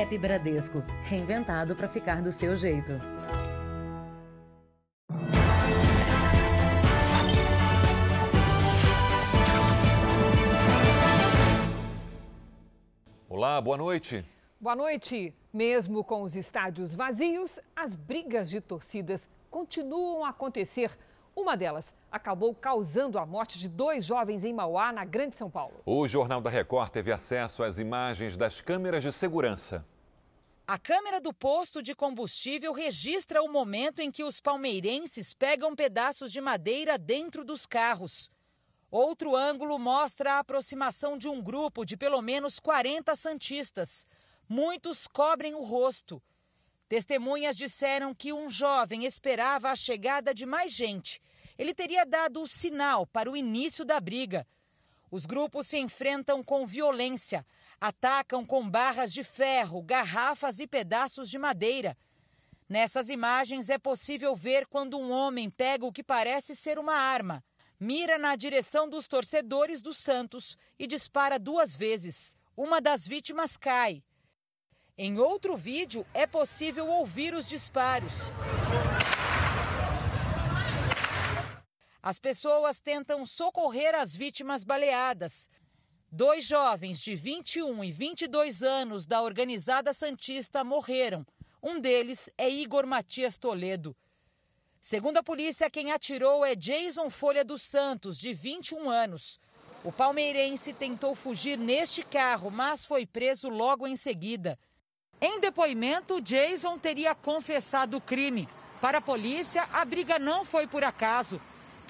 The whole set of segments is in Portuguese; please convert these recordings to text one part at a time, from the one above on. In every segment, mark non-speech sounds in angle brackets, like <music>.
App Bradesco, reinventado para ficar do seu jeito. Olá, boa noite. Boa noite. Mesmo com os estádios vazios, as brigas de torcidas continuam a acontecer. Uma delas acabou causando a morte de dois jovens em Mauá, na Grande São Paulo. O Jornal da Record teve acesso às imagens das câmeras de segurança. A câmera do posto de combustível registra o momento em que os palmeirenses pegam pedaços de madeira dentro dos carros. Outro ângulo mostra a aproximação de um grupo de pelo menos 40 santistas. Muitos cobrem o rosto. Testemunhas disseram que um jovem esperava a chegada de mais gente. Ele teria dado o sinal para o início da briga. Os grupos se enfrentam com violência, atacam com barras de ferro, garrafas e pedaços de madeira. Nessas imagens é possível ver quando um homem pega o que parece ser uma arma, mira na direção dos torcedores do Santos e dispara duas vezes. Uma das vítimas cai. Em outro vídeo, é possível ouvir os disparos. As pessoas tentam socorrer as vítimas baleadas. Dois jovens de 21 e 22 anos da organizada Santista morreram. Um deles é Igor Matias Toledo. Segundo a polícia, quem atirou é Jason Folha dos Santos, de 21 anos. O palmeirense tentou fugir neste carro, mas foi preso logo em seguida. Em depoimento, Jason teria confessado o crime. Para a polícia, a briga não foi por acaso.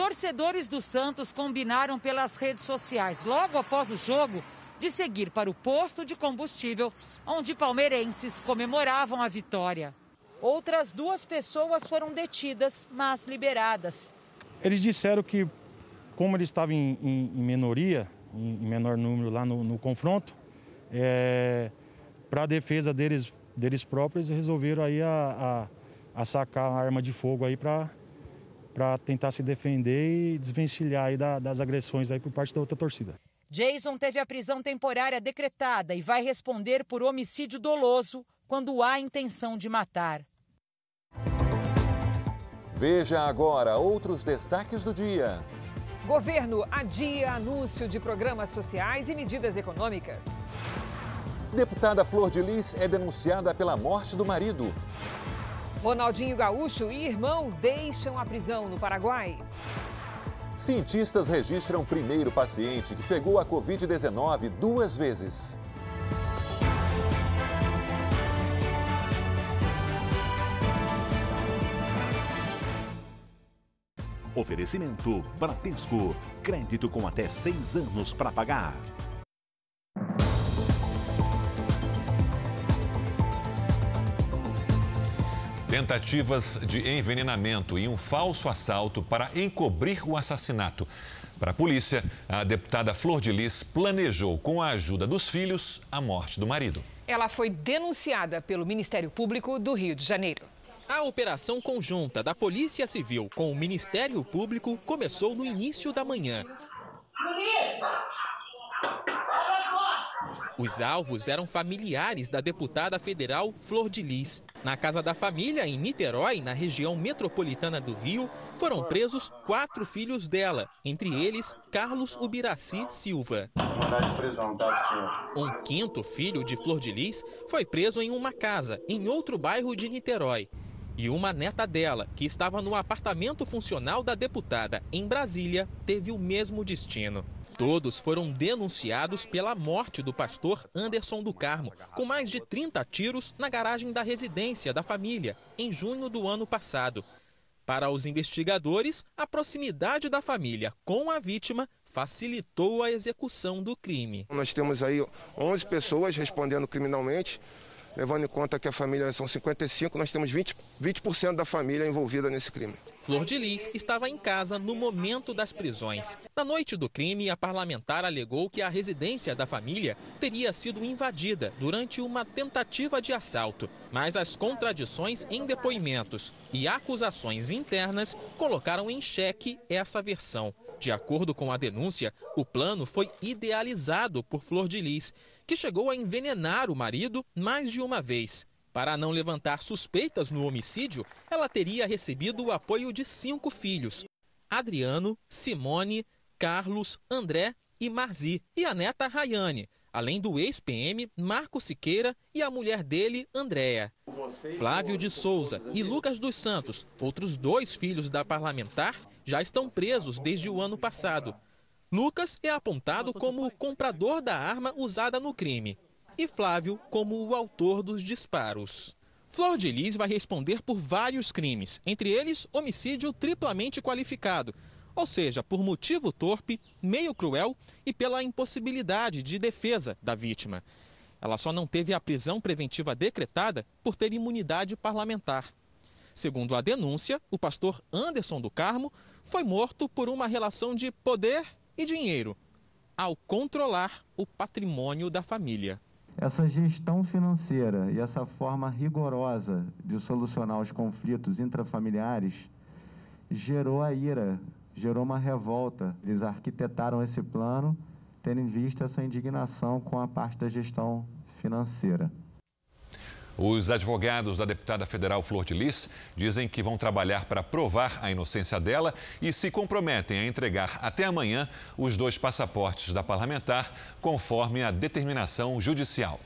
Torcedores do Santos combinaram pelas redes sociais, logo após o jogo, de seguir para o posto de combustível, onde palmeirenses comemoravam a vitória. Outras duas pessoas foram detidas, mas liberadas. Eles disseram que, como eles estavam em, em, em minoria, em, em, menor número lá no, no confronto, é, para a defesa deles, deles próprios, resolveram aí a, a, a sacar a arma de fogo aí para para tentar se defender e desvencilhar aí da, das agressões aí por parte da outra torcida. Jason teve a prisão temporária decretada e vai responder por homicídio doloso quando há intenção de matar. Veja agora outros destaques do dia. Governo adia anúncio de programas sociais e medidas econômicas. Deputada Flor de Lis é denunciada pela morte do marido. Ronaldinho Gaúcho e irmão deixam a prisão no Paraguai. Cientistas registram o primeiro paciente que pegou a Covid-19 duas vezes. Oferecimento Bradesco. Crédito com até seis anos para pagar. Tentativas de envenenamento e um falso assalto para encobrir o assassinato. Para a polícia, a deputada Flor de Lis planejou, com a ajuda dos filhos, a morte do marido. Ela foi denunciada pelo Ministério Público do Rio de Janeiro. A operação conjunta da Polícia Civil com o Ministério Público começou no início da manhã. Os alvos eram familiares da deputada federal Flor de Lis. Na casa da família, em Niterói, na região metropolitana do Rio, foram presos quatro filhos dela, entre eles Carlos Ubiraci Silva. Um quinto filho de Flor de Lis foi preso em uma casa, em outro bairro de Niterói. E uma neta dela, que estava no apartamento funcional da deputada em Brasília, teve o mesmo destino. Todos foram denunciados pela morte do pastor Anderson do Carmo, com mais de 30 tiros na garagem da residência da família, em junho do ano passado. Para os investigadores, a proximidade da família com a vítima facilitou a execução do crime. Nós temos aí 11 pessoas respondendo criminalmente levando em conta que a família são 55, nós temos 20%, 20 da família envolvida nesse crime. Flor de Lis estava em casa no momento das prisões. Na noite do crime, a parlamentar alegou que a residência da família teria sido invadida durante uma tentativa de assalto. Mas as contradições em depoimentos e acusações internas colocaram em xeque essa versão. De acordo com a denúncia, o plano foi idealizado por Flor de Lis que chegou a envenenar o marido mais de uma vez. Para não levantar suspeitas no homicídio, ela teria recebido o apoio de cinco filhos: Adriano, Simone, Carlos, André e Marzi, e a neta Rayane, além do ex-PM Marco Siqueira e a mulher dele, Andréa. Flávio de Souza e Lucas dos Santos, outros dois filhos da parlamentar, já estão presos desde o ano passado. Lucas é apontado como o comprador da arma usada no crime e Flávio como o autor dos disparos. Flor de Lis vai responder por vários crimes, entre eles homicídio triplamente qualificado, ou seja, por motivo torpe, meio cruel e pela impossibilidade de defesa da vítima. Ela só não teve a prisão preventiva decretada por ter imunidade parlamentar. Segundo a denúncia, o pastor Anderson do Carmo foi morto por uma relação de poder e dinheiro, ao controlar o patrimônio da família. Essa gestão financeira e essa forma rigorosa de solucionar os conflitos intrafamiliares gerou a ira, gerou uma revolta. Eles arquitetaram esse plano tendo em vista essa indignação com a parte da gestão financeira. Os advogados da deputada federal Flor de Lis dizem que vão trabalhar para provar a inocência dela e se comprometem a entregar até amanhã os dois passaportes da parlamentar, conforme a determinação judicial.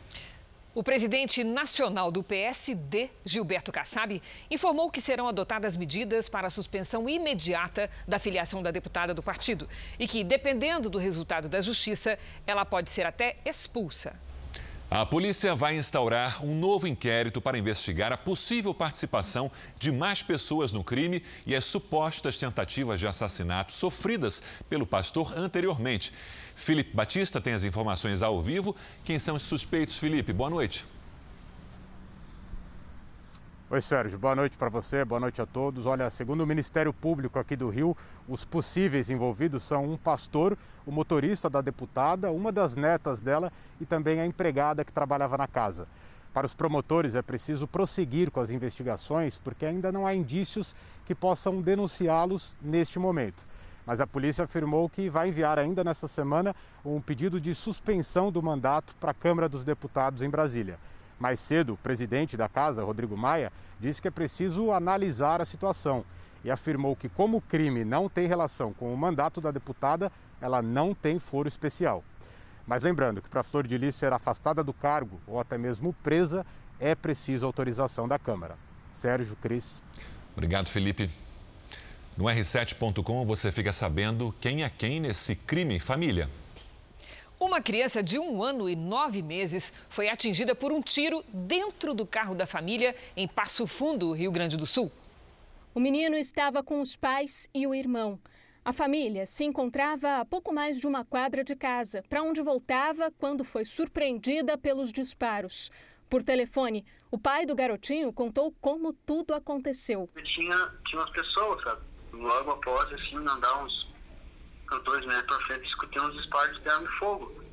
O presidente nacional do PSD, Gilberto Kassab, informou que serão adotadas medidas para a suspensão imediata da filiação da deputada do partido e que, dependendo do resultado da justiça, ela pode ser até expulsa. A polícia vai instaurar um novo inquérito para investigar a possível participação de mais pessoas no crime e as supostas tentativas de assassinato sofridas pelo pastor anteriormente. Felipe Batista tem as informações ao vivo. Quem são os suspeitos, Felipe? Boa noite. Oi, Sérgio. Boa noite para você, boa noite a todos. Olha, segundo o Ministério Público aqui do Rio, os possíveis envolvidos são um pastor, o motorista da deputada, uma das netas dela e também a empregada que trabalhava na casa. Para os promotores é preciso prosseguir com as investigações porque ainda não há indícios que possam denunciá-los neste momento. Mas a polícia afirmou que vai enviar ainda nesta semana um pedido de suspensão do mandato para a Câmara dos Deputados em Brasília. Mais cedo, o presidente da casa, Rodrigo Maia, disse que é preciso analisar a situação e afirmou que, como o crime não tem relação com o mandato da deputada, ela não tem foro especial. Mas lembrando que para Flor de Lis ser afastada do cargo ou até mesmo presa, é preciso autorização da Câmara. Sérgio Cris. Obrigado, Felipe. No R7.com você fica sabendo quem é quem nesse crime família. Uma criança de um ano e nove meses foi atingida por um tiro dentro do carro da família em Passo Fundo, Rio Grande do Sul. O menino estava com os pais e o irmão. A família se encontrava a pouco mais de uma quadra de casa, para onde voltava quando foi surpreendida pelos disparos. Por telefone, o pai do garotinho contou como tudo aconteceu. Tinha, tinha umas pessoas, sabe? Logo após, assim, andar uns dois metros pra frente, escutei uns disparos de arma de fogo.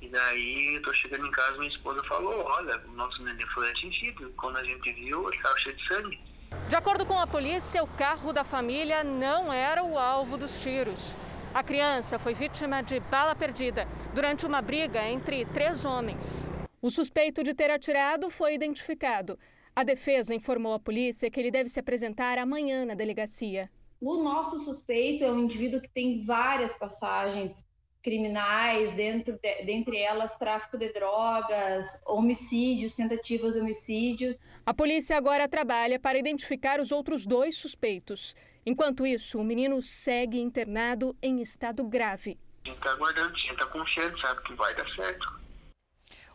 E daí, eu tô chegando em casa, minha esposa falou, olha, o nosso neném foi atingido. Quando a gente viu, ele estava cheio de sangue. De acordo com a polícia, o carro da família não era o alvo dos tiros. A criança foi vítima de bala perdida durante uma briga entre três homens. O suspeito de ter atirado foi identificado. A defesa informou à polícia que ele deve se apresentar amanhã na delegacia. O nosso suspeito é um indivíduo que tem várias passagens criminais, dentro de, dentre elas tráfico de drogas, homicídios, tentativas de homicídio. A polícia agora trabalha para identificar os outros dois suspeitos. Enquanto isso, o menino segue internado em estado grave. A gente está aguardando, a gente está confiante, sabe que vai dar certo.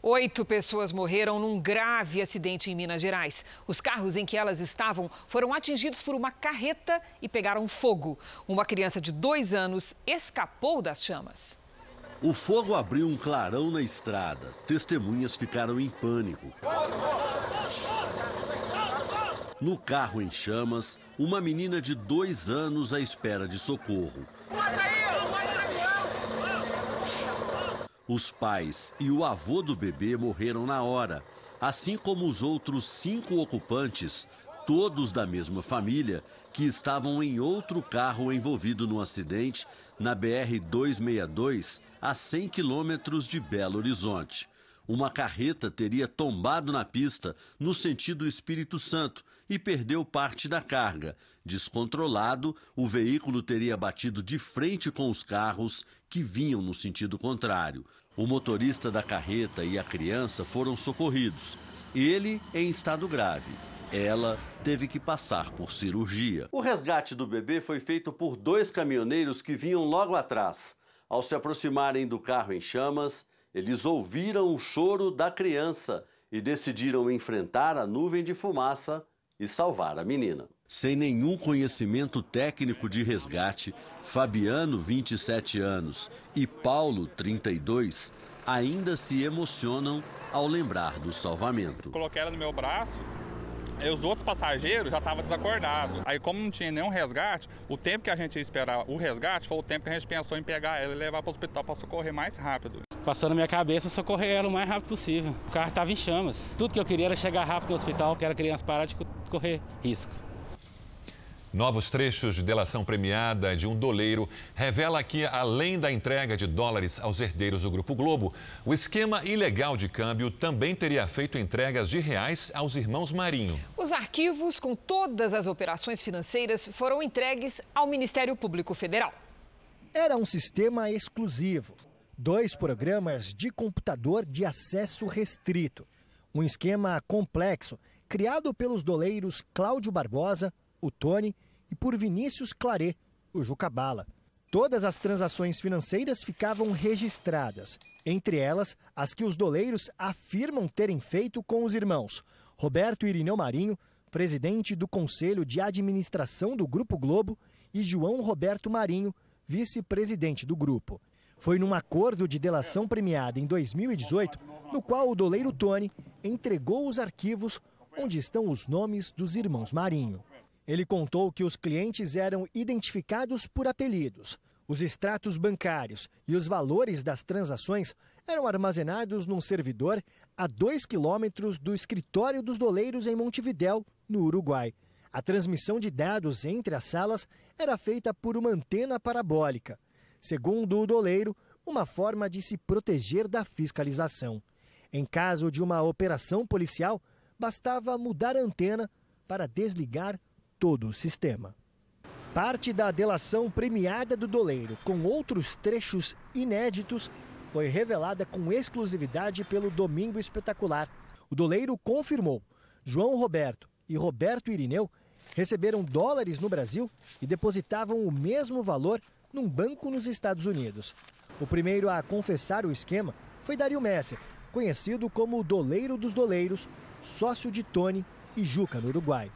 Oito pessoas morreram num grave acidente em Minas Gerais. Os carros em que elas estavam foram atingidos por uma carreta e pegaram fogo. Uma criança de dois anos escapou das chamas. O fogo abriu um clarão na estrada. Testemunhas ficaram em pânico. No carro em chamas, uma menina de dois anos à espera de socorro. Os pais e o avô do bebê morreram na hora, assim como os outros cinco ocupantes, todos da mesma família, que estavam em outro carro envolvido no acidente na BR-262, a 100 quilômetros de Belo Horizonte. Uma carreta teria tombado na pista no sentido Espírito Santo e perdeu parte da carga. Descontrolado, o veículo teria batido de frente com os carros que vinham no sentido contrário. O motorista da carreta e a criança foram socorridos. Ele em estado grave. Ela teve que passar por cirurgia. O resgate do bebê foi feito por dois caminhoneiros que vinham logo atrás. Ao se aproximarem do carro em chamas, eles ouviram o choro da criança e decidiram enfrentar a nuvem de fumaça e salvar a menina. Sem nenhum conhecimento técnico de resgate, Fabiano, 27 anos, e Paulo, 32, ainda se emocionam ao lembrar do salvamento. Coloquei ela no meu braço e os outros passageiros já estavam desacordados. Aí, como não tinha nenhum resgate, o tempo que a gente ia esperar o resgate foi o tempo que a gente pensou em pegar ela e levar para o hospital para socorrer mais rápido. Passou na minha cabeça socorrer ela o mais rápido possível. O carro estava em chamas. Tudo que eu queria era chegar rápido no hospital, que era criança parar de correr risco. Novos trechos de delação premiada de um doleiro revela que, além da entrega de dólares aos herdeiros do Grupo Globo, o esquema ilegal de câmbio também teria feito entregas de reais aos irmãos Marinho. Os arquivos com todas as operações financeiras foram entregues ao Ministério Público Federal. Era um sistema exclusivo. Dois programas de computador de acesso restrito. Um esquema complexo criado pelos doleiros Cláudio Barbosa, o Tony e por Vinícius Claret, o Jucabala. Todas as transações financeiras ficavam registradas, entre elas as que os doleiros afirmam terem feito com os irmãos Roberto Irineu Marinho, presidente do Conselho de Administração do Grupo Globo, e João Roberto Marinho, vice-presidente do grupo. Foi num acordo de delação premiada em 2018, no qual o doleiro Tony entregou os arquivos onde estão os nomes dos irmãos Marinho. Ele contou que os clientes eram identificados por apelidos. Os extratos bancários e os valores das transações eram armazenados num servidor a dois quilômetros do escritório dos doleiros em Montevidéu, no Uruguai. A transmissão de dados entre as salas era feita por uma antena parabólica. Segundo o doleiro, uma forma de se proteger da fiscalização. Em caso de uma operação policial, bastava mudar a antena para desligar todo o sistema. Parte da delação premiada do doleiro, com outros trechos inéditos, foi revelada com exclusividade pelo Domingo Espetacular. O doleiro confirmou: João Roberto e Roberto Irineu receberam dólares no Brasil e depositavam o mesmo valor num banco nos Estados Unidos. O primeiro a confessar o esquema foi Dario Messer, conhecido como o Doleiro dos Doleiros, sócio de Tony e Juca no Uruguai.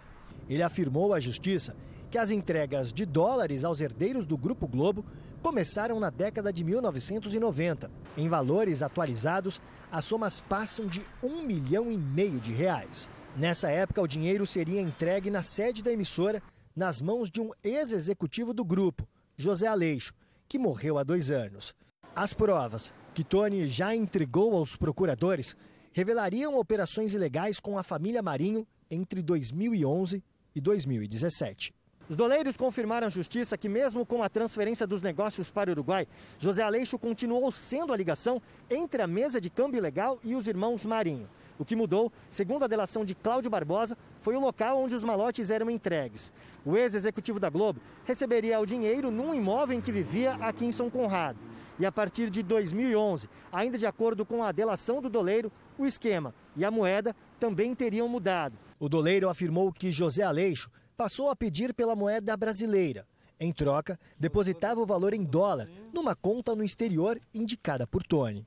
Ele afirmou à justiça que as entregas de dólares aos herdeiros do Grupo Globo começaram na década de 1990. Em valores atualizados, as somas passam de um milhão e meio de reais. Nessa época, o dinheiro seria entregue na sede da emissora, nas mãos de um ex-executivo do grupo, José Aleixo, que morreu há dois anos. As provas que Tony já entregou aos procuradores revelariam operações ilegais com a família Marinho entre 2011 e 2017. Os doleiros confirmaram à justiça que, mesmo com a transferência dos negócios para o Uruguai, José Aleixo continuou sendo a ligação entre a mesa de câmbio legal e os irmãos Marinho. O que mudou, segundo a delação de Cláudio Barbosa, foi o local onde os malotes eram entregues. O ex-executivo da Globo receberia o dinheiro num imóvel em que vivia aqui em São Conrado. E a partir de 2011, ainda de acordo com a delação do doleiro, o esquema e a moeda também teriam mudado. O doleiro afirmou que José Aleixo passou a pedir pela moeda brasileira. Em troca, depositava o valor em dólar numa conta no exterior indicada por Tony.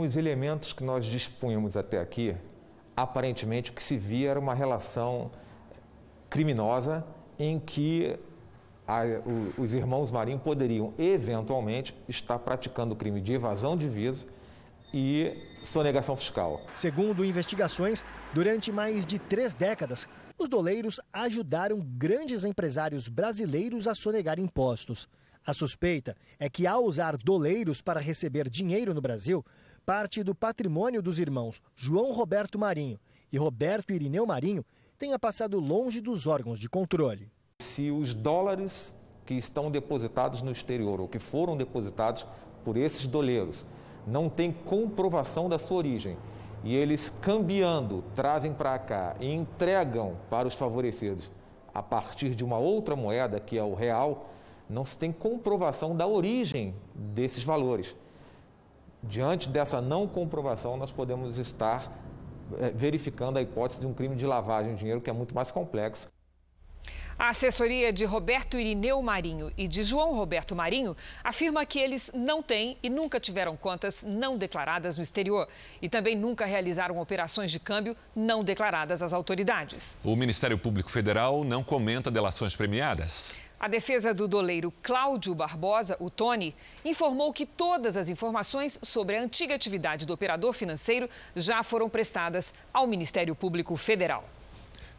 Os elementos que nós dispunhamos até aqui, aparentemente o que se via era uma relação criminosa em que a, o, os irmãos Marinho poderiam eventualmente estar praticando o crime de evasão de divisa e sonegação fiscal. Segundo investigações, durante mais de três décadas, os doleiros ajudaram grandes empresários brasileiros a sonegar impostos. A suspeita é que, ao usar doleiros para receber dinheiro no Brasil, parte do patrimônio dos irmãos João Roberto Marinho e Roberto Irineu Marinho tenha passado longe dos órgãos de controle. Se os dólares que estão depositados no exterior ou que foram depositados por esses doleiros não têm comprovação da sua origem e eles cambiando trazem para cá e entregam para os favorecidos a partir de uma outra moeda, que é o real, não se tem comprovação da origem desses valores. Diante dessa não comprovação, nós podemos estar eh, verificando a hipótese de um crime de lavagem de dinheiro que é muito mais complexo. A assessoria de Roberto Irineu Marinho e de João Roberto Marinho afirma que eles não têm e nunca tiveram contas não declaradas no exterior e também nunca realizaram operações de câmbio não declaradas às autoridades. O Ministério Público Federal não comenta delações premiadas. A defesa do doleiro Cláudio Barbosa, o Tony, informou que todas as informações sobre a antiga atividade do operador financeiro já foram prestadas ao Ministério Público Federal.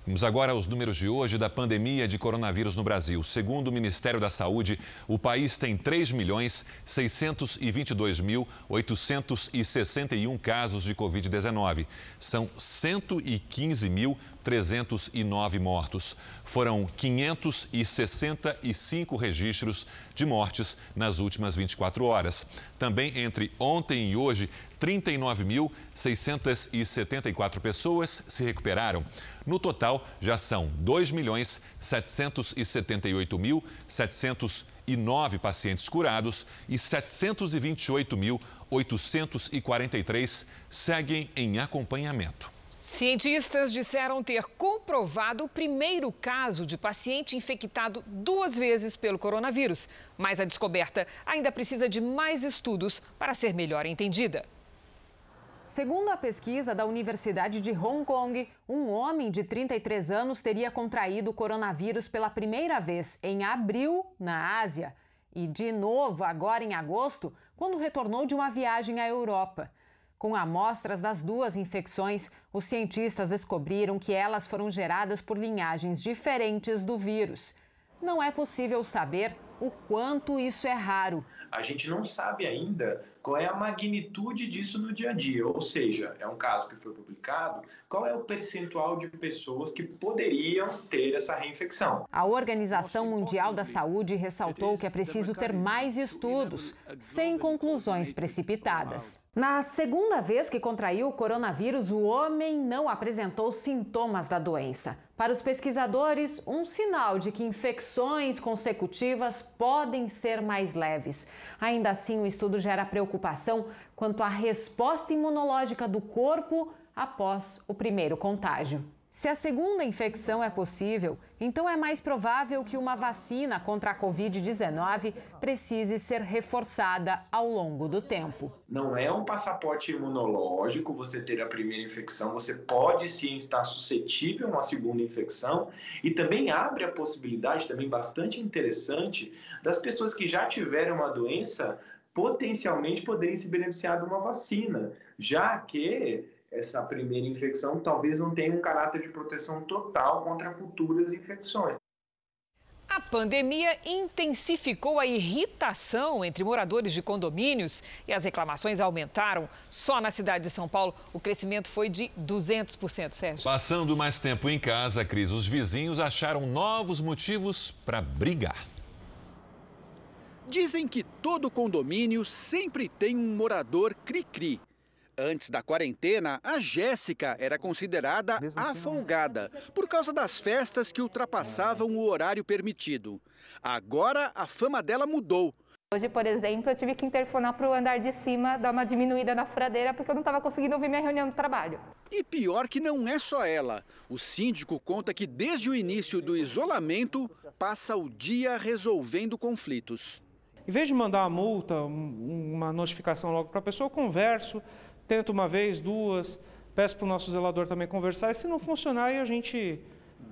Vamos agora aos números de hoje da pandemia de coronavírus no Brasil. Segundo o Ministério da Saúde, o país tem 3 milhões 622 mil 861 casos de Covid-19. São 115 mil 309 mortos. Foram 565 registros de mortes nas últimas 24 horas. Também entre ontem e hoje, 39.674 pessoas se recuperaram. No total, já são 2.778.709 pacientes curados e 728.843 seguem em acompanhamento. Cientistas disseram ter comprovado o primeiro caso de paciente infectado duas vezes pelo coronavírus, mas a descoberta ainda precisa de mais estudos para ser melhor entendida. Segundo a pesquisa da Universidade de Hong Kong, um homem de 33 anos teria contraído o coronavírus pela primeira vez em abril, na Ásia, e de novo agora em agosto, quando retornou de uma viagem à Europa. Com amostras das duas infecções, os cientistas descobriram que elas foram geradas por linhagens diferentes do vírus. Não é possível saber o quanto isso é raro. A gente não sabe ainda qual é a magnitude disso no dia a dia, ou seja, é um caso que foi publicado, qual é o percentual de pessoas que poderiam ter essa reinfecção. A Organização Mundial da Saúde ressaltou que é preciso ter mais estudos, sem conclusões precipitadas. Na segunda vez que contraiu o coronavírus, o homem não apresentou sintomas da doença. Para os pesquisadores, um sinal de que infecções consecutivas podem ser mais leves. Ainda assim, o estudo gera preocupação quanto à resposta imunológica do corpo após o primeiro contágio. Se a segunda infecção é possível, então é mais provável que uma vacina contra a Covid-19 precise ser reforçada ao longo do tempo. Não é um passaporte imunológico você ter a primeira infecção, você pode sim estar suscetível a uma segunda infecção e também abre a possibilidade, também bastante interessante, das pessoas que já tiveram uma doença potencialmente poderem se beneficiar de uma vacina, já que essa primeira infecção talvez não tenha um caráter de proteção total contra futuras infecções. A pandemia intensificou a irritação entre moradores de condomínios e as reclamações aumentaram. Só na cidade de São Paulo, o crescimento foi de 200%, Sérgio. Passando mais tempo em casa, Cris, os vizinhos acharam novos motivos para brigar. Dizem que todo condomínio sempre tem um morador cri-cri. Antes da quarentena, a Jéssica era considerada a folgada por causa das festas que ultrapassavam o horário permitido. Agora, a fama dela mudou. Hoje, por exemplo, eu tive que interfonar para o andar de cima, dar uma diminuída na furadeira, porque eu não estava conseguindo ouvir minha reunião de trabalho. E pior que não é só ela. O síndico conta que desde o início do isolamento, passa o dia resolvendo conflitos. Em vez de mandar uma multa, uma notificação logo para a pessoa, eu converso, tento uma vez, duas, peço para o nosso zelador também conversar, e se não funcionar, aí a gente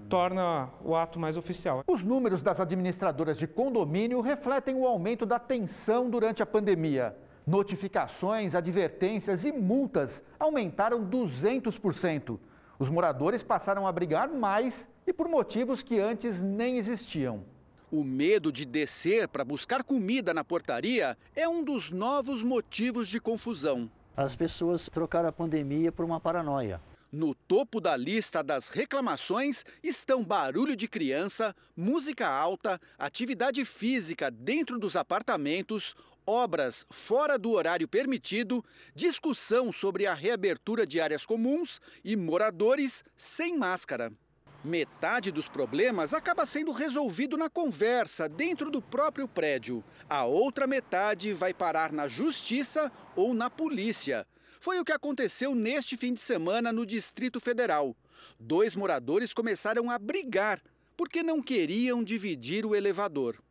torna o ato mais oficial. Os números das administradoras de condomínio refletem o aumento da tensão durante a pandemia. Notificações, advertências e multas aumentaram 200%. Os moradores passaram a brigar mais e por motivos que antes nem existiam. O medo de descer para buscar comida na portaria é um dos novos motivos de confusão. As pessoas trocaram a pandemia por uma paranoia. No topo da lista das reclamações estão barulho de criança, música alta, atividade física dentro dos apartamentos, obras fora do horário permitido, discussão sobre a reabertura de áreas comuns e moradores sem máscara. Metade dos problemas acaba sendo resolvido na conversa dentro do próprio prédio. A outra metade vai parar na justiça ou na polícia. Foi o que aconteceu neste fim de semana no Distrito Federal. Dois moradores começaram a brigar porque não queriam dividir o elevador.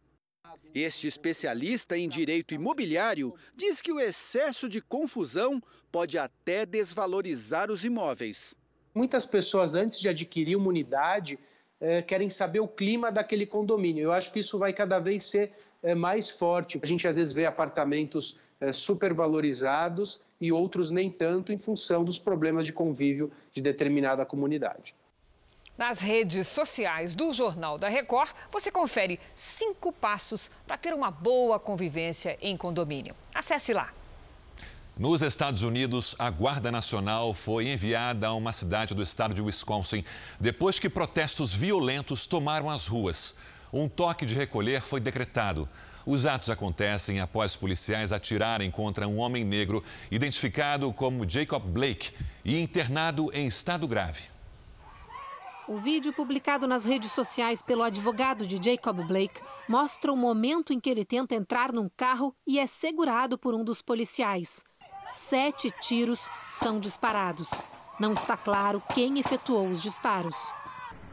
Este especialista em direito imobiliário diz que o excesso de confusão pode até desvalorizar os imóveis. Muitas pessoas, antes de adquirir uma unidade, eh, querem saber o clima daquele condomínio. Eu acho que isso vai cada vez ser eh, mais forte. A gente às vezes vê apartamentos eh, supervalorizados e outros nem tanto, em função dos problemas de convívio de determinada comunidade. Nas redes sociais do Jornal da Record, você confere cinco passos para ter uma boa convivência em condomínio. Acesse lá. Nos Estados Unidos, a Guarda Nacional foi enviada a uma cidade do estado de Wisconsin depois que protestos violentos tomaram as ruas. Um toque de recolher foi decretado. Os atos acontecem após policiais atirarem contra um homem negro identificado como Jacob Blake e internado em estado grave. O vídeo publicado nas redes sociais pelo advogado de Jacob Blake mostra o momento em que ele tenta entrar num carro e é segurado por um dos policiais. Sete tiros são disparados. Não está claro quem efetuou os disparos.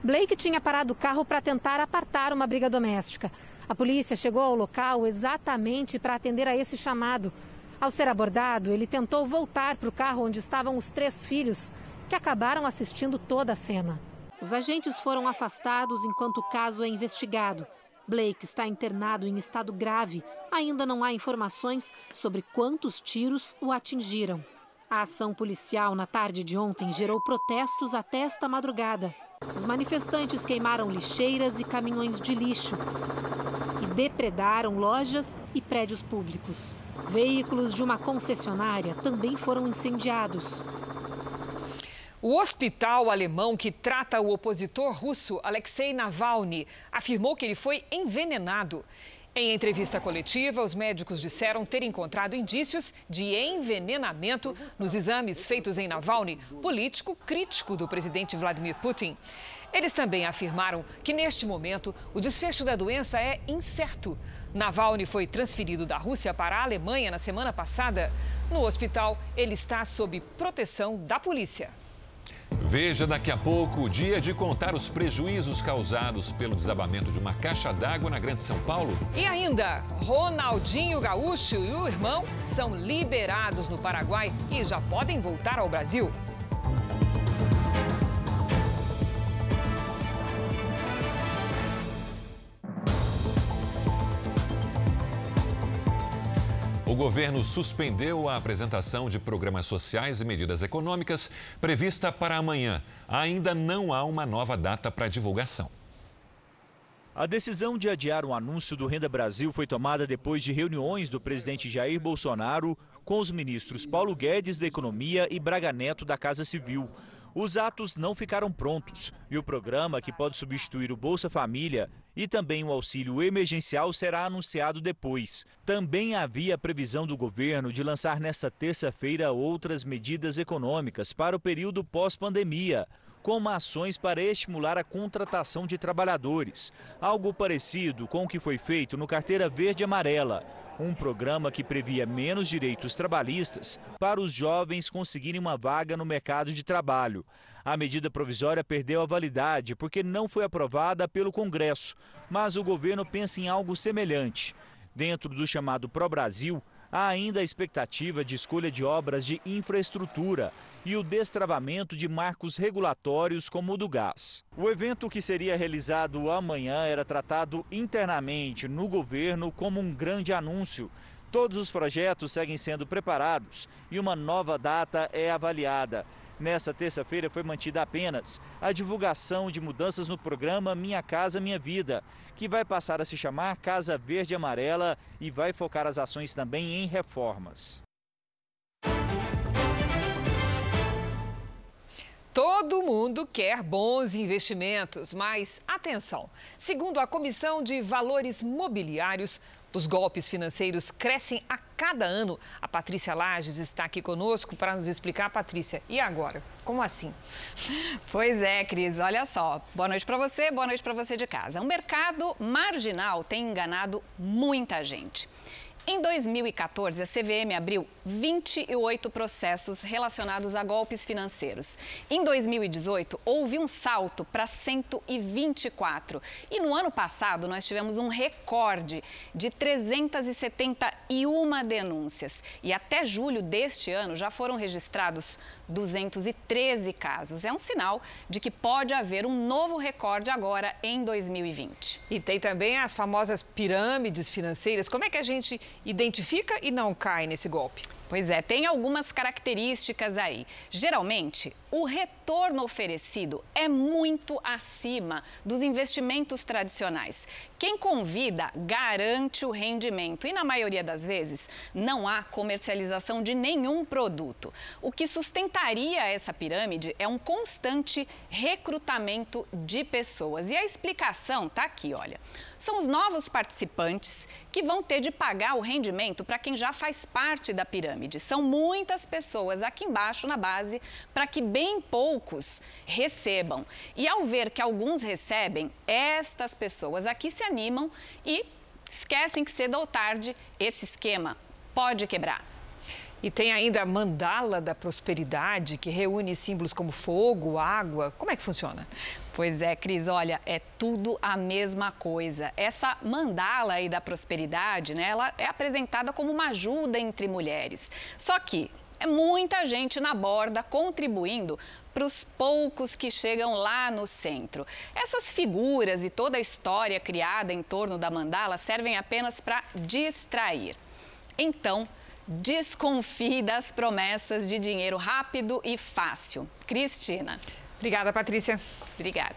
Blake tinha parado o carro para tentar apartar uma briga doméstica. A polícia chegou ao local exatamente para atender a esse chamado. Ao ser abordado, ele tentou voltar para o carro onde estavam os três filhos, que acabaram assistindo toda a cena. Os agentes foram afastados enquanto o caso é investigado. Blake está internado em estado grave. Ainda não há informações sobre quantos tiros o atingiram. A ação policial na tarde de ontem gerou protestos até esta madrugada. Os manifestantes queimaram lixeiras e caminhões de lixo e depredaram lojas e prédios públicos. Veículos de uma concessionária também foram incendiados. O hospital alemão que trata o opositor russo Alexei Navalny afirmou que ele foi envenenado. Em entrevista coletiva, os médicos disseram ter encontrado indícios de envenenamento nos exames feitos em Navalny, político crítico do presidente Vladimir Putin. Eles também afirmaram que, neste momento, o desfecho da doença é incerto. Navalny foi transferido da Rússia para a Alemanha na semana passada. No hospital, ele está sob proteção da polícia. Veja daqui a pouco o dia de contar os prejuízos causados pelo desabamento de uma caixa d'água na Grande São Paulo. E ainda, Ronaldinho Gaúcho e o irmão são liberados no Paraguai e já podem voltar ao Brasil. O governo suspendeu a apresentação de programas sociais e medidas econômicas prevista para amanhã. Ainda não há uma nova data para divulgação. A decisão de adiar o anúncio do Renda Brasil foi tomada depois de reuniões do presidente Jair Bolsonaro com os ministros Paulo Guedes da Economia e Braga Neto da Casa Civil. Os atos não ficaram prontos e o programa, que pode substituir o Bolsa Família e também o auxílio emergencial, será anunciado depois. Também havia previsão do governo de lançar nesta terça-feira outras medidas econômicas para o período pós-pandemia como ações para estimular a contratação de trabalhadores, algo parecido com o que foi feito no Carteira Verde Amarela, um programa que previa menos direitos trabalhistas para os jovens conseguirem uma vaga no mercado de trabalho. A medida provisória perdeu a validade porque não foi aprovada pelo Congresso, mas o governo pensa em algo semelhante. Dentro do chamado Pro Brasil, há ainda a expectativa de escolha de obras de infraestrutura e o destravamento de marcos regulatórios como o do gás. O evento que seria realizado amanhã era tratado internamente no governo como um grande anúncio. Todos os projetos seguem sendo preparados e uma nova data é avaliada. Nessa terça-feira foi mantida apenas a divulgação de mudanças no programa Minha Casa Minha Vida, que vai passar a se chamar Casa Verde Amarela e vai focar as ações também em reformas. Todo mundo quer bons investimentos, mas atenção! Segundo a Comissão de Valores Mobiliários, os golpes financeiros crescem a cada ano. A Patrícia Lages está aqui conosco para nos explicar. Patrícia, e agora? Como assim? Pois é, Cris, olha só. Boa noite para você, boa noite para você de casa. O mercado marginal tem enganado muita gente. Em 2014, a CVM abriu 28 processos relacionados a golpes financeiros. Em 2018, houve um salto para 124. E no ano passado, nós tivemos um recorde de 371 denúncias. E até julho deste ano já foram registrados 213 casos. É um sinal de que pode haver um novo recorde agora em 2020. E tem também as famosas pirâmides financeiras. Como é que a gente identifica e não cai nesse golpe? Pois é, tem algumas características aí. Geralmente, o retorno oferecido é muito acima dos investimentos tradicionais. Quem convida garante o rendimento e, na maioria das vezes, não há comercialização de nenhum produto. O que sustentaria essa pirâmide é um constante recrutamento de pessoas. E a explicação está aqui, olha são os novos participantes que vão ter de pagar o rendimento para quem já faz parte da pirâmide. São muitas pessoas aqui embaixo na base para que bem poucos recebam. E ao ver que alguns recebem, estas pessoas aqui se animam e esquecem que cedo ou tarde esse esquema pode quebrar. E tem ainda a mandala da prosperidade, que reúne símbolos como fogo, água. Como é que funciona? Pois é, Cris, olha, é tudo a mesma coisa. Essa mandala aí da prosperidade, né, ela é apresentada como uma ajuda entre mulheres. Só que é muita gente na borda contribuindo para os poucos que chegam lá no centro. Essas figuras e toda a história criada em torno da mandala servem apenas para distrair. Então, desconfie das promessas de dinheiro rápido e fácil. Cristina. Obrigada, Patrícia. Obrigada.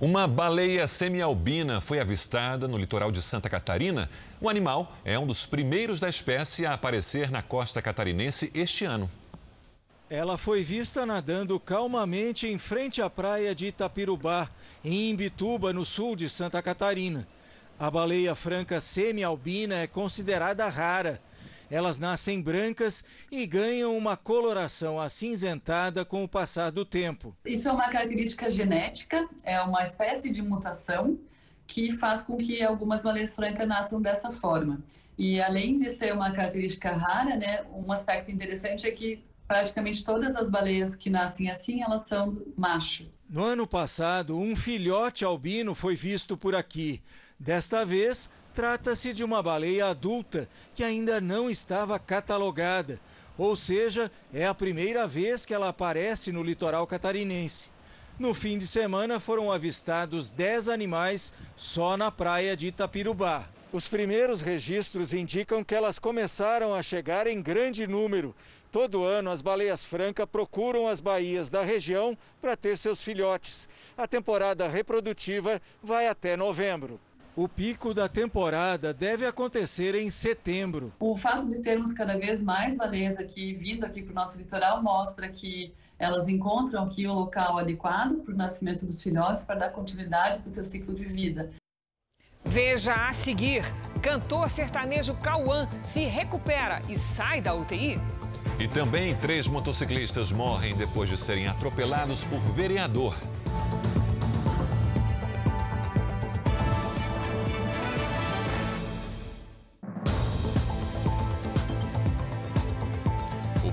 Uma baleia semialbina foi avistada no litoral de Santa Catarina. O animal é um dos primeiros da espécie a aparecer na costa catarinense este ano. Ela foi vista nadando calmamente em frente à praia de Itapirubá, em Imbituba, no sul de Santa Catarina. A baleia franca semialbina é considerada rara elas nascem brancas e ganham uma coloração acinzentada com o passar do tempo. Isso é uma característica genética, é uma espécie de mutação que faz com que algumas baleias francas nasçam dessa forma. E além de ser uma característica rara, né, um aspecto interessante é que praticamente todas as baleias que nascem assim, elas são macho. No ano passado, um filhote albino foi visto por aqui. Desta vez, Trata-se de uma baleia adulta que ainda não estava catalogada, ou seja, é a primeira vez que ela aparece no litoral catarinense. No fim de semana foram avistados 10 animais só na praia de Itapirubá. Os primeiros registros indicam que elas começaram a chegar em grande número. Todo ano, as baleias francas procuram as baías da região para ter seus filhotes. A temporada reprodutiva vai até novembro. O pico da temporada deve acontecer em setembro. O fato de termos cada vez mais baleias aqui vindo aqui para o nosso litoral mostra que elas encontram aqui o local adequado para o nascimento dos filhotes para dar continuidade para o seu ciclo de vida. Veja a seguir: cantor sertanejo Cauã se recupera e sai da UTI. E também três motociclistas morrem depois de serem atropelados por vereador.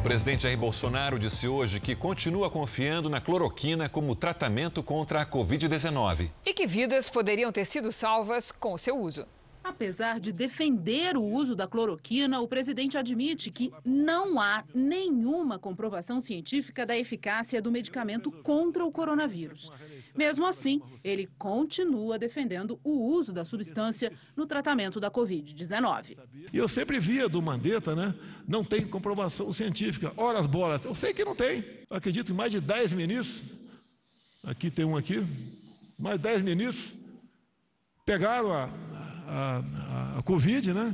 Presidente Jair Bolsonaro disse hoje que continua confiando na cloroquina como tratamento contra a Covid-19. E que vidas poderiam ter sido salvas com o seu uso. Apesar de defender o uso da cloroquina, o presidente admite que não há nenhuma comprovação científica da eficácia do medicamento contra o coronavírus. Mesmo assim, ele continua defendendo o uso da substância no tratamento da Covid-19. E eu sempre via do Mandetta, né? Não tem comprovação científica. Ora as bolas. Eu sei que não tem. Eu acredito em mais de 10 ministros. Aqui tem um aqui. Mais 10 ministros pegaram a, a, a, Covid, né?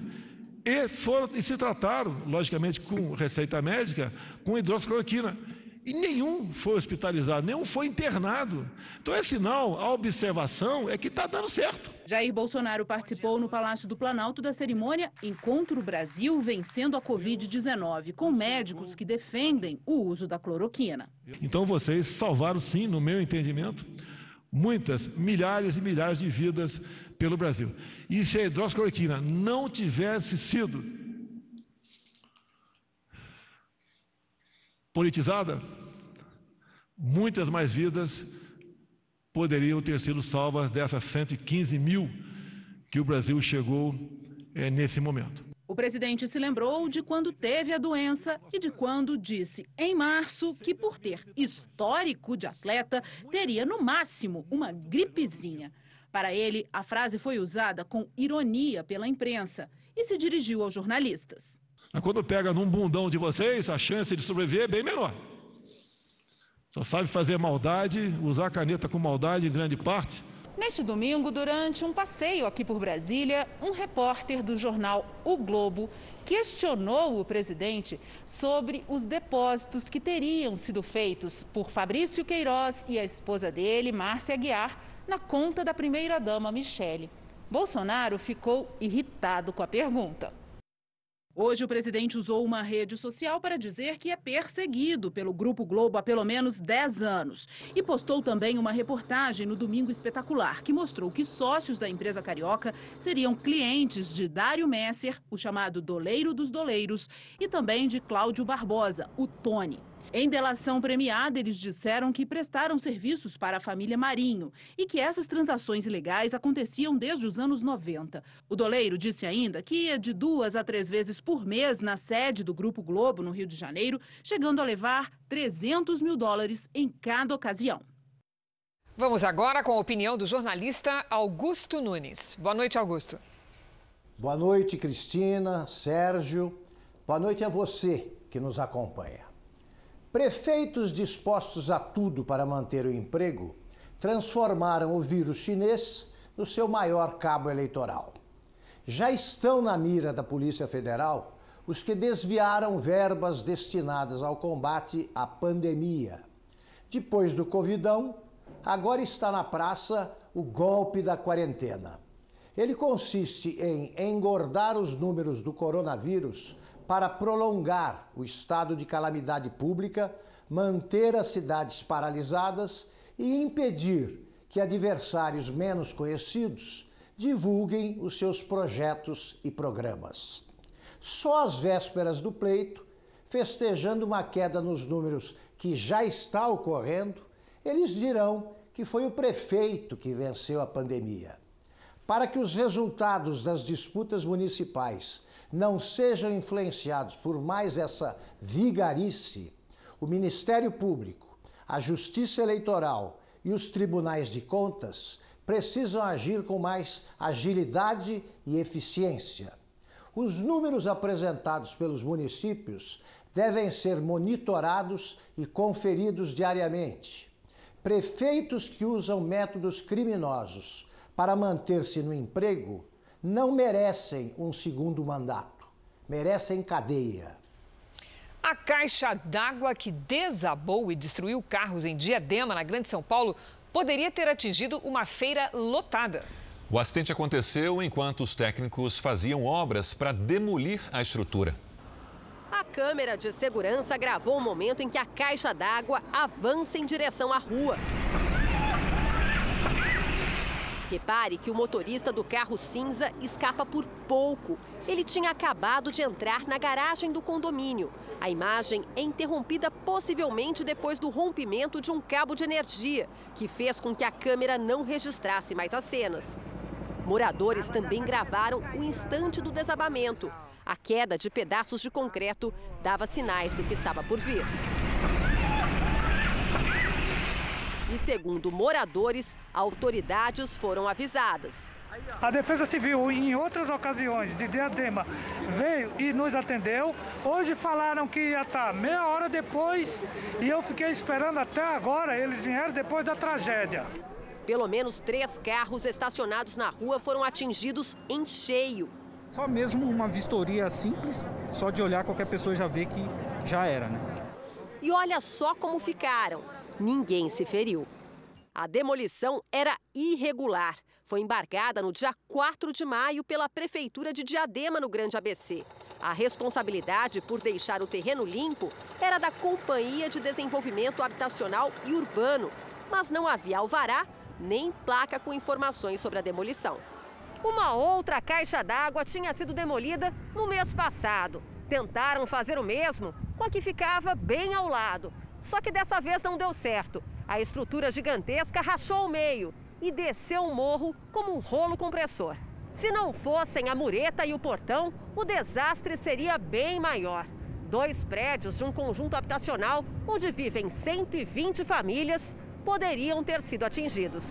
E, foram, e se trataram, logicamente, com receita médica, com hidroxicloroquina. e nenhum foi hospitalizado, nenhum foi internado. Então é sinal, a observação é que está dando certo. Jair Bolsonaro participou no Palácio do Planalto da cerimônia Encontro Brasil Vencendo a Covid-19, com médicos que defendem o uso da cloroquina. Então vocês salvaram, sim, no meu entendimento, muitas, milhares e milhares de vidas pelo Brasil. E se a hidroxicloroquina não tivesse sido politizada, muitas mais vidas poderiam ter sido salvas dessas 115 mil que o Brasil chegou é, nesse momento. O presidente se lembrou de quando teve a doença e de quando disse, em março, que por ter histórico de atleta, teria no máximo uma gripezinha. Para ele, a frase foi usada com ironia pela imprensa e se dirigiu aos jornalistas. Quando pega num bundão de vocês, a chance de sobreviver é bem menor. Só sabe fazer maldade, usar caneta com maldade em grande parte. Neste domingo, durante um passeio aqui por Brasília, um repórter do jornal O Globo questionou o presidente sobre os depósitos que teriam sido feitos por Fabrício Queiroz e a esposa dele, Márcia Aguiar, na conta da primeira-dama Michele. Bolsonaro ficou irritado com a pergunta. Hoje, o presidente usou uma rede social para dizer que é perseguido pelo Grupo Globo há pelo menos 10 anos. E postou também uma reportagem no Domingo Espetacular, que mostrou que sócios da empresa carioca seriam clientes de Dário Messer, o chamado Doleiro dos Doleiros, e também de Cláudio Barbosa, o Tony. Em delação premiada, eles disseram que prestaram serviços para a família Marinho e que essas transações ilegais aconteciam desde os anos 90. O doleiro disse ainda que ia de duas a três vezes por mês na sede do Grupo Globo, no Rio de Janeiro, chegando a levar 300 mil dólares em cada ocasião. Vamos agora com a opinião do jornalista Augusto Nunes. Boa noite, Augusto. Boa noite, Cristina, Sérgio. Boa noite a você que nos acompanha. Prefeitos dispostos a tudo para manter o emprego transformaram o vírus chinês no seu maior cabo eleitoral. Já estão na mira da Polícia Federal os que desviaram verbas destinadas ao combate à pandemia. Depois do Covidão, agora está na praça o golpe da quarentena. Ele consiste em engordar os números do coronavírus para prolongar o estado de calamidade pública, manter as cidades paralisadas e impedir que adversários menos conhecidos divulguem os seus projetos e programas. Só às vésperas do pleito, festejando uma queda nos números que já está ocorrendo, eles dirão que foi o prefeito que venceu a pandemia. Para que os resultados das disputas municipais não sejam influenciados por mais essa vigarice, o Ministério Público, a Justiça Eleitoral e os tribunais de contas precisam agir com mais agilidade e eficiência. Os números apresentados pelos municípios devem ser monitorados e conferidos diariamente. Prefeitos que usam métodos criminosos para manter-se no emprego não merecem um segundo mandato, merecem cadeia. A caixa d'água que desabou e destruiu carros em Diadema, na Grande São Paulo, poderia ter atingido uma feira lotada. O acidente aconteceu enquanto os técnicos faziam obras para demolir a estrutura. A câmera de segurança gravou o momento em que a caixa d'água avança em direção à rua. Repare que o motorista do carro cinza escapa por pouco. Ele tinha acabado de entrar na garagem do condomínio. A imagem é interrompida possivelmente depois do rompimento de um cabo de energia, que fez com que a câmera não registrasse mais as cenas. Moradores também gravaram o instante do desabamento. A queda de pedaços de concreto dava sinais do que estava por vir. E segundo moradores, autoridades foram avisadas. A Defesa Civil, em outras ocasiões de Diadema, veio e nos atendeu. Hoje falaram que ia estar meia hora depois e eu fiquei esperando até agora. Eles vieram depois da tragédia. Pelo menos três carros estacionados na rua foram atingidos em cheio. Só mesmo uma vistoria simples, só de olhar qualquer pessoa já vê que já era, né? E olha só como ficaram. Ninguém se feriu. A demolição era irregular. Foi embargada no dia 4 de maio pela Prefeitura de Diadema, no Grande ABC. A responsabilidade por deixar o terreno limpo era da Companhia de Desenvolvimento Habitacional e Urbano, mas não havia alvará nem placa com informações sobre a demolição. Uma outra caixa d'água tinha sido demolida no mês passado. Tentaram fazer o mesmo com a que ficava bem ao lado. Só que dessa vez não deu certo. A estrutura gigantesca rachou o meio e desceu o morro como um rolo compressor. Se não fossem a mureta e o portão, o desastre seria bem maior. Dois prédios de um conjunto habitacional onde vivem 120 famílias poderiam ter sido atingidos.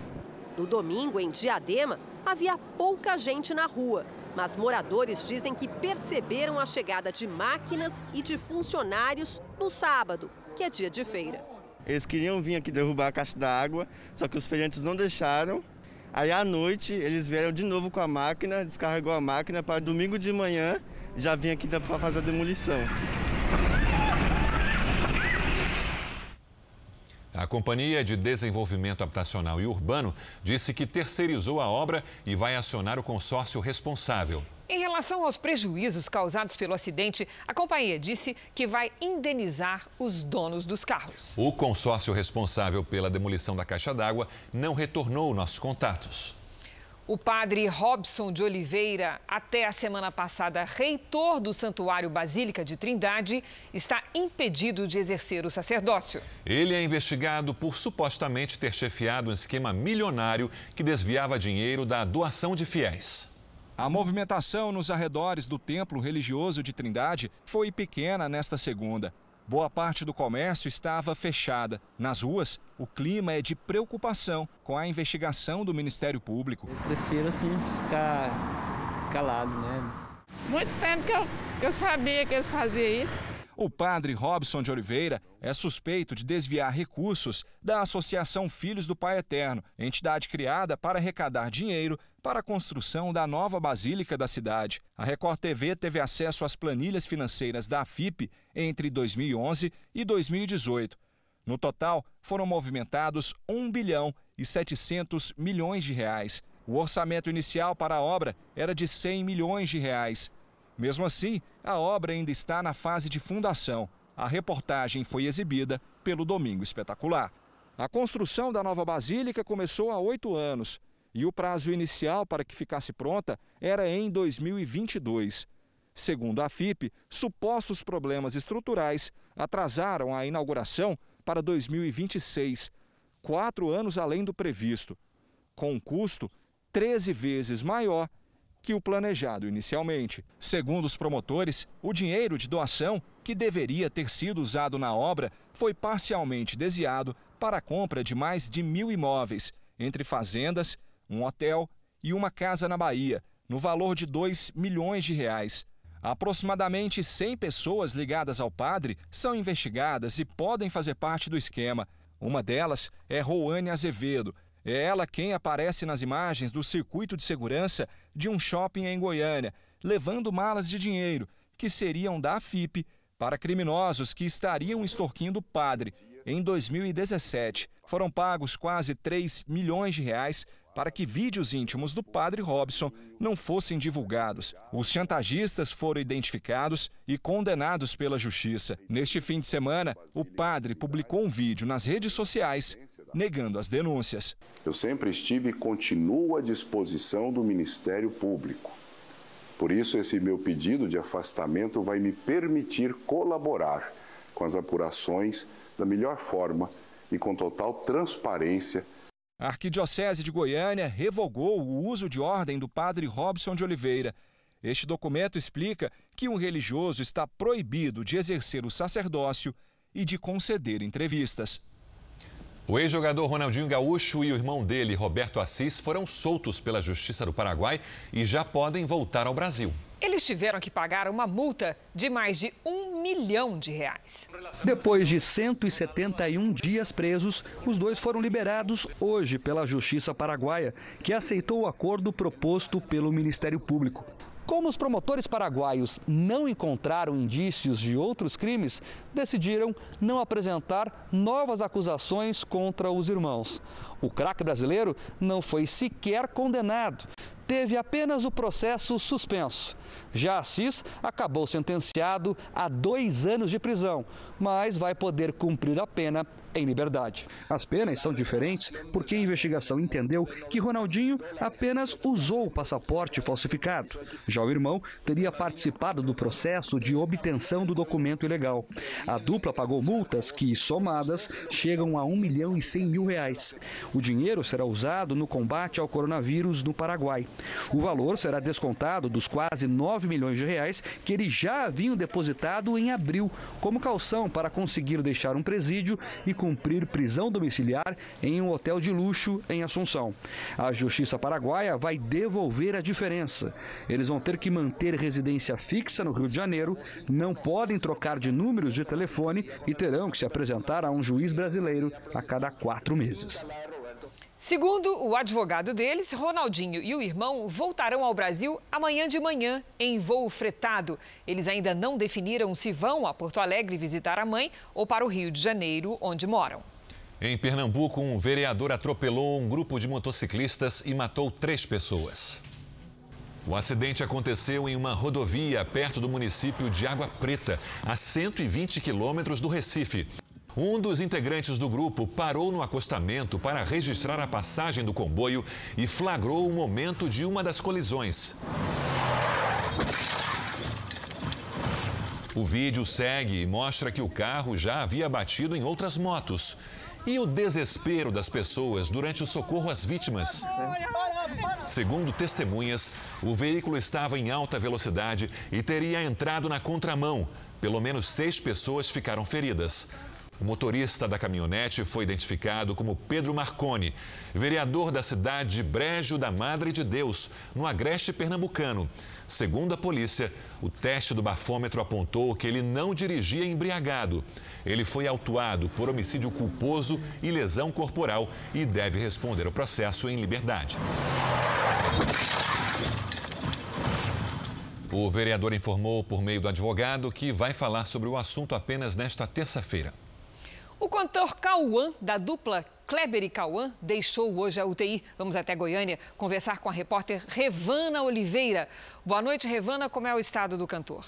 No domingo, em Diadema, havia pouca gente na rua, mas moradores dizem que perceberam a chegada de máquinas e de funcionários no sábado, que é dia de feira. Eles queriam vir aqui derrubar a caixa d'água, só que os feirantes não deixaram. Aí à noite eles vieram de novo com a máquina, descarregou a máquina para domingo de manhã já vir aqui para fazer a demolição. A Companhia de Desenvolvimento Habitacional e Urbano disse que terceirizou a obra e vai acionar o consórcio responsável. Em relação aos prejuízos causados pelo acidente, a companhia disse que vai indenizar os donos dos carros. O consórcio responsável pela demolição da caixa d'água não retornou nossos contatos. O padre Robson de Oliveira, até a semana passada reitor do Santuário Basílica de Trindade, está impedido de exercer o sacerdócio. Ele é investigado por supostamente ter chefiado um esquema milionário que desviava dinheiro da doação de fiéis. A movimentação nos arredores do templo religioso de Trindade foi pequena nesta segunda. Boa parte do comércio estava fechada. Nas ruas, o clima é de preocupação com a investigação do Ministério Público. Eu prefiro assim ficar calado, né? Muito tempo que eu, que eu sabia que eles faziam isso. O padre Robson de Oliveira é suspeito de desviar recursos da Associação Filhos do Pai Eterno, entidade criada para arrecadar dinheiro para a construção da nova basílica da cidade. A Record TV teve acesso às planilhas financeiras da AFIP entre 2011 e 2018. No total, foram movimentados 1 bilhão e 700 milhões de reais. O orçamento inicial para a obra era de 100 milhões de reais. Mesmo assim, a obra ainda está na fase de fundação. A reportagem foi exibida pelo Domingo Espetacular. A construção da nova basílica começou há oito anos e o prazo inicial para que ficasse pronta era em 2022. Segundo a FIP, supostos problemas estruturais atrasaram a inauguração para 2026, quatro anos além do previsto, com um custo 13 vezes maior que o planejado inicialmente. Segundo os promotores, o dinheiro de doação, que deveria ter sido usado na obra, foi parcialmente desviado para a compra de mais de mil imóveis, entre fazendas, um hotel e uma casa na Bahia, no valor de 2 milhões de reais. Aproximadamente 100 pessoas ligadas ao padre são investigadas e podem fazer parte do esquema. Uma delas é Roane Azevedo, é ela quem aparece nas imagens do circuito de segurança de um shopping em Goiânia, levando malas de dinheiro que seriam da FIP para criminosos que estariam extorquindo o padre. Em 2017, foram pagos quase 3 milhões de reais para que vídeos íntimos do padre Robson não fossem divulgados. Os chantagistas foram identificados e condenados pela justiça. Neste fim de semana, o padre publicou um vídeo nas redes sociais negando as denúncias. Eu sempre estive e continuo à disposição do Ministério Público. Por isso, esse meu pedido de afastamento vai me permitir colaborar com as apurações da melhor forma e com total transparência a Arquidiocese de Goiânia revogou o uso de ordem do padre Robson de Oliveira. Este documento explica que um religioso está proibido de exercer o sacerdócio e de conceder entrevistas. O ex-jogador Ronaldinho Gaúcho e o irmão dele, Roberto Assis, foram soltos pela Justiça do Paraguai e já podem voltar ao Brasil. Eles tiveram que pagar uma multa de mais de um milhão de reais. Depois de 171 dias presos, os dois foram liberados hoje pela Justiça Paraguaia, que aceitou o acordo proposto pelo Ministério Público. Como os promotores paraguaios não encontraram indícios de outros crimes, decidiram não apresentar novas acusações contra os irmãos. O craque brasileiro não foi sequer condenado teve apenas o processo suspenso. Já Assis acabou sentenciado a dois anos de prisão, mas vai poder cumprir a pena em liberdade. As penas são diferentes porque a investigação entendeu que Ronaldinho apenas usou o passaporte falsificado. Já o irmão teria participado do processo de obtenção do documento ilegal. A dupla pagou multas que, somadas, chegam a 1 milhão e 100 mil reais. O dinheiro será usado no combate ao coronavírus no Paraguai. O valor será descontado dos quase 9 milhões de reais que eles já haviam depositado em abril, como calção para conseguir deixar um presídio e cumprir prisão domiciliar em um hotel de luxo em Assunção. A Justiça Paraguaia vai devolver a diferença. Eles vão ter que manter residência fixa no Rio de Janeiro, não podem trocar de números de telefone e terão que se apresentar a um juiz brasileiro a cada quatro meses. Segundo o advogado deles, Ronaldinho e o irmão voltarão ao Brasil amanhã de manhã em voo fretado. Eles ainda não definiram se vão a Porto Alegre visitar a mãe ou para o Rio de Janeiro, onde moram. Em Pernambuco, um vereador atropelou um grupo de motociclistas e matou três pessoas. O acidente aconteceu em uma rodovia perto do município de Água Preta, a 120 quilômetros do Recife. Um dos integrantes do grupo parou no acostamento para registrar a passagem do comboio e flagrou o momento de uma das colisões. O vídeo segue e mostra que o carro já havia batido em outras motos. E o desespero das pessoas durante o socorro às vítimas. Segundo testemunhas, o veículo estava em alta velocidade e teria entrado na contramão. Pelo menos seis pessoas ficaram feridas. O motorista da caminhonete foi identificado como Pedro Marconi, vereador da cidade de Brejo da Madre de Deus, no Agreste Pernambucano. Segundo a polícia, o teste do bafômetro apontou que ele não dirigia embriagado. Ele foi autuado por homicídio culposo e lesão corporal e deve responder ao processo em liberdade. O vereador informou por meio do advogado que vai falar sobre o assunto apenas nesta terça-feira. O cantor Cauã, da dupla Kleber e Cauã, deixou hoje a UTI. Vamos até Goiânia conversar com a repórter Revana Oliveira. Boa noite, Revana. Como é o estado do cantor?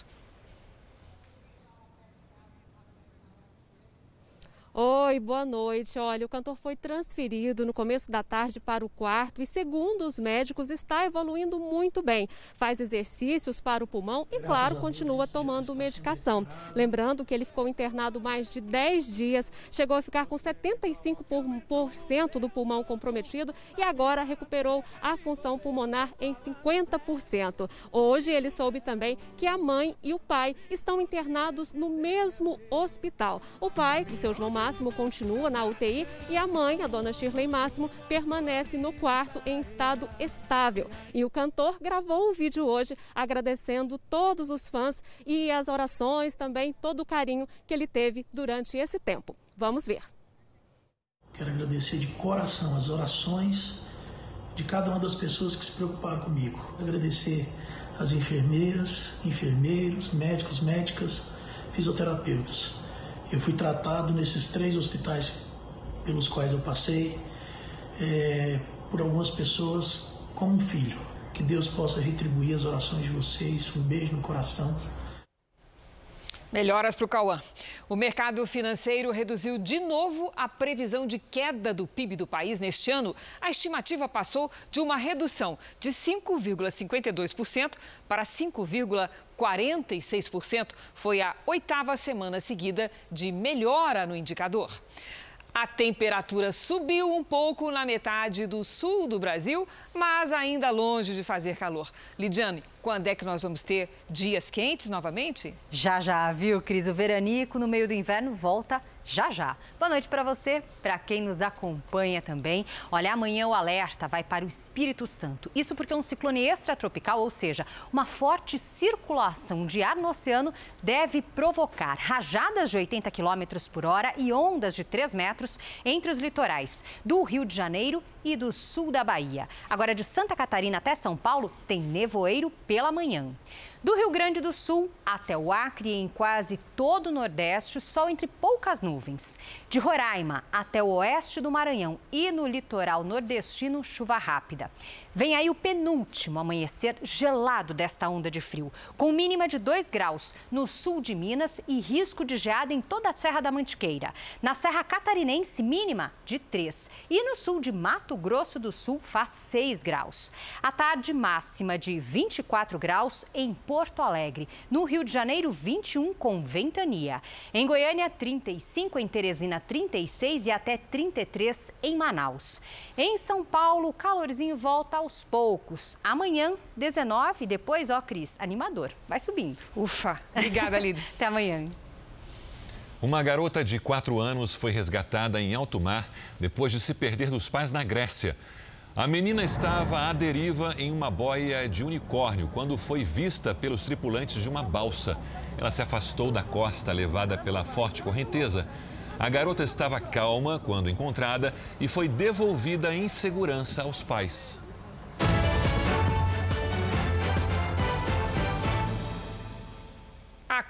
Oi, boa noite. Olha, o cantor foi transferido no começo da tarde para o quarto e, segundo os médicos, está evoluindo muito bem. Faz exercícios para o pulmão e, claro, continua tomando medicação. Lembrando que ele ficou internado mais de 10 dias, chegou a ficar com 75% do pulmão comprometido e agora recuperou a função pulmonar em 50%. Hoje ele soube também que a mãe e o pai estão internados no mesmo hospital. O pai, o seu João Máximo continua na UTI e a mãe, a dona Shirley Máximo, permanece no quarto em estado estável. E o cantor gravou um vídeo hoje agradecendo todos os fãs e as orações, também todo o carinho que ele teve durante esse tempo. Vamos ver. Quero agradecer de coração as orações de cada uma das pessoas que se preocuparam comigo. Agradecer as enfermeiras, enfermeiros, médicos, médicas, fisioterapeutas. Eu fui tratado nesses três hospitais pelos quais eu passei é, por algumas pessoas como um filho. Que Deus possa retribuir as orações de vocês. Um beijo no coração. Melhoras para o Cauã. O mercado financeiro reduziu de novo a previsão de queda do PIB do país neste ano. A estimativa passou de uma redução de 5,52% para 5,46%. Foi a oitava semana seguida de melhora no indicador. A temperatura subiu um pouco na metade do sul do Brasil, mas ainda longe de fazer calor. Lidiane, quando é que nós vamos ter dias quentes novamente? Já, já, viu, Cris? O veranico no meio do inverno volta já já. Boa noite para você, para quem nos acompanha também. Olha, amanhã o alerta vai para o Espírito Santo. Isso porque um ciclone extratropical, ou seja, uma forte circulação de ar no oceano, deve provocar rajadas de 80 km por hora e ondas de 3 metros entre os litorais do Rio de Janeiro e do sul da Bahia. Agora, de Santa Catarina até São Paulo, tem nevoeiro pela manhã. Do Rio Grande do Sul até o Acre e em quase todo o Nordeste, sol entre poucas nuvens. De Roraima até o oeste do Maranhão e no litoral nordestino, chuva rápida. Vem aí o penúltimo amanhecer gelado desta onda de frio, com mínima de 2 graus no sul de Minas e risco de geada em toda a Serra da Mantiqueira. Na Serra Catarinense, mínima de 3. E no sul de Mato Grosso do Sul, faz 6 graus. A tarde máxima de 24 graus em Porto Alegre. No Rio de Janeiro, 21 com ventania. Em Goiânia, 35, em Teresina, 36 e até 33 em Manaus. Em São Paulo, o calorzinho volta aos poucos. Amanhã, 19, depois, ó, Cris, animador. Vai subindo. Ufa. <laughs> Obrigada, Lid. Até amanhã. Uma garota de 4 anos foi resgatada em alto mar depois de se perder dos pais na Grécia. A menina estava à deriva em uma boia de unicórnio quando foi vista pelos tripulantes de uma balsa. Ela se afastou da costa, levada pela forte correnteza. A garota estava calma quando encontrada e foi devolvida em segurança aos pais.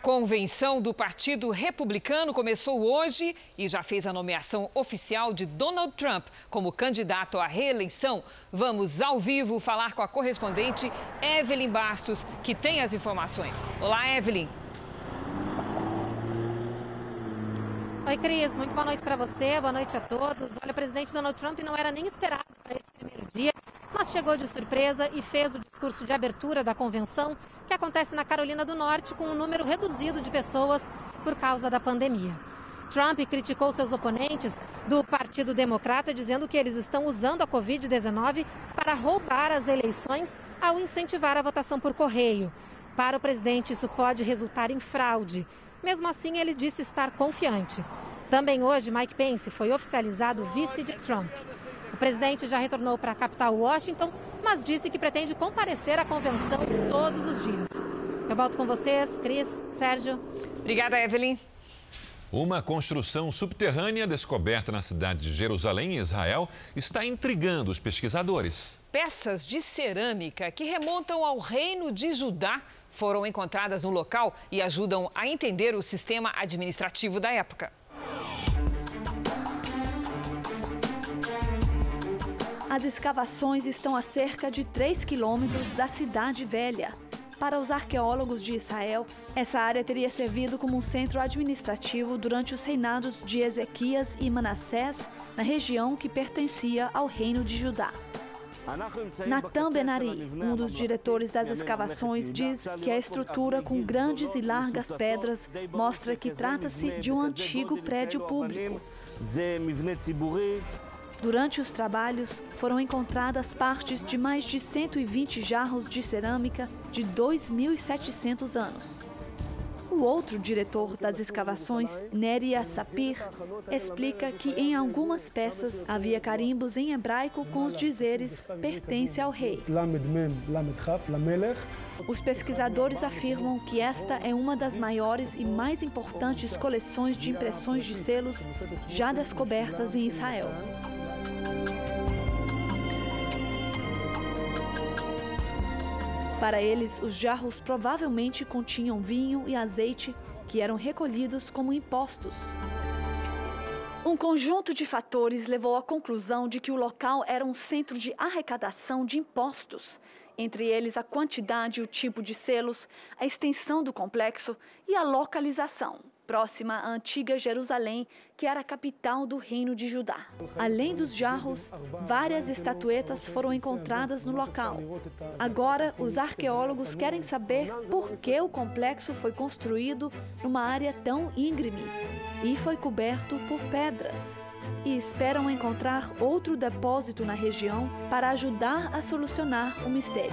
Convenção do Partido Republicano começou hoje e já fez a nomeação oficial de Donald Trump como candidato à reeleição. Vamos ao vivo falar com a correspondente Evelyn Bastos, que tem as informações. Olá, Evelyn. Oi, Cris. Muito boa noite para você, boa noite a todos. Olha, o presidente Donald Trump não era nem esperado para esse primeiro dia, mas chegou de surpresa e fez o discurso de abertura da convenção, que acontece na Carolina do Norte, com um número reduzido de pessoas por causa da pandemia. Trump criticou seus oponentes do Partido Democrata, dizendo que eles estão usando a Covid-19 para roubar as eleições ao incentivar a votação por correio. Para o presidente, isso pode resultar em fraude. Mesmo assim, ele disse estar confiante. Também hoje, Mike Pence foi oficializado vice de Trump. O presidente já retornou para a capital Washington, mas disse que pretende comparecer à convenção todos os dias. Eu volto com vocês, Cris, Sérgio. Obrigada, Evelyn. Uma construção subterrânea descoberta na cidade de Jerusalém, em Israel, está intrigando os pesquisadores. Peças de cerâmica que remontam ao reino de Judá foram encontradas no local e ajudam a entender o sistema administrativo da época. As escavações estão a cerca de 3 quilômetros da Cidade Velha. Para os arqueólogos de Israel, essa área teria servido como um centro administrativo durante os reinados de Ezequias e Manassés, na região que pertencia ao reino de Judá. Natan Benari, um dos diretores das escavações, diz que a estrutura com grandes e largas pedras mostra que trata-se de um antigo prédio público. Durante os trabalhos, foram encontradas partes de mais de 120 jarros de cerâmica de 2.700 anos. O outro diretor das escavações, Neria Sapir, explica que em algumas peças havia carimbos em hebraico com os dizeres pertence ao rei. Os pesquisadores afirmam que esta é uma das maiores e mais importantes coleções de impressões de selos já descobertas em Israel. Para eles, os jarros provavelmente continham vinho e azeite que eram recolhidos como impostos. Um conjunto de fatores levou à conclusão de que o local era um centro de arrecadação de impostos, entre eles a quantidade e o tipo de selos, a extensão do complexo e a localização próxima à antiga Jerusalém, que era a capital do reino de Judá. Além dos jarros, várias estatuetas foram encontradas no local. Agora, os arqueólogos querem saber por que o complexo foi construído numa área tão íngreme e foi coberto por pedras. E esperam encontrar outro depósito na região para ajudar a solucionar o mistério.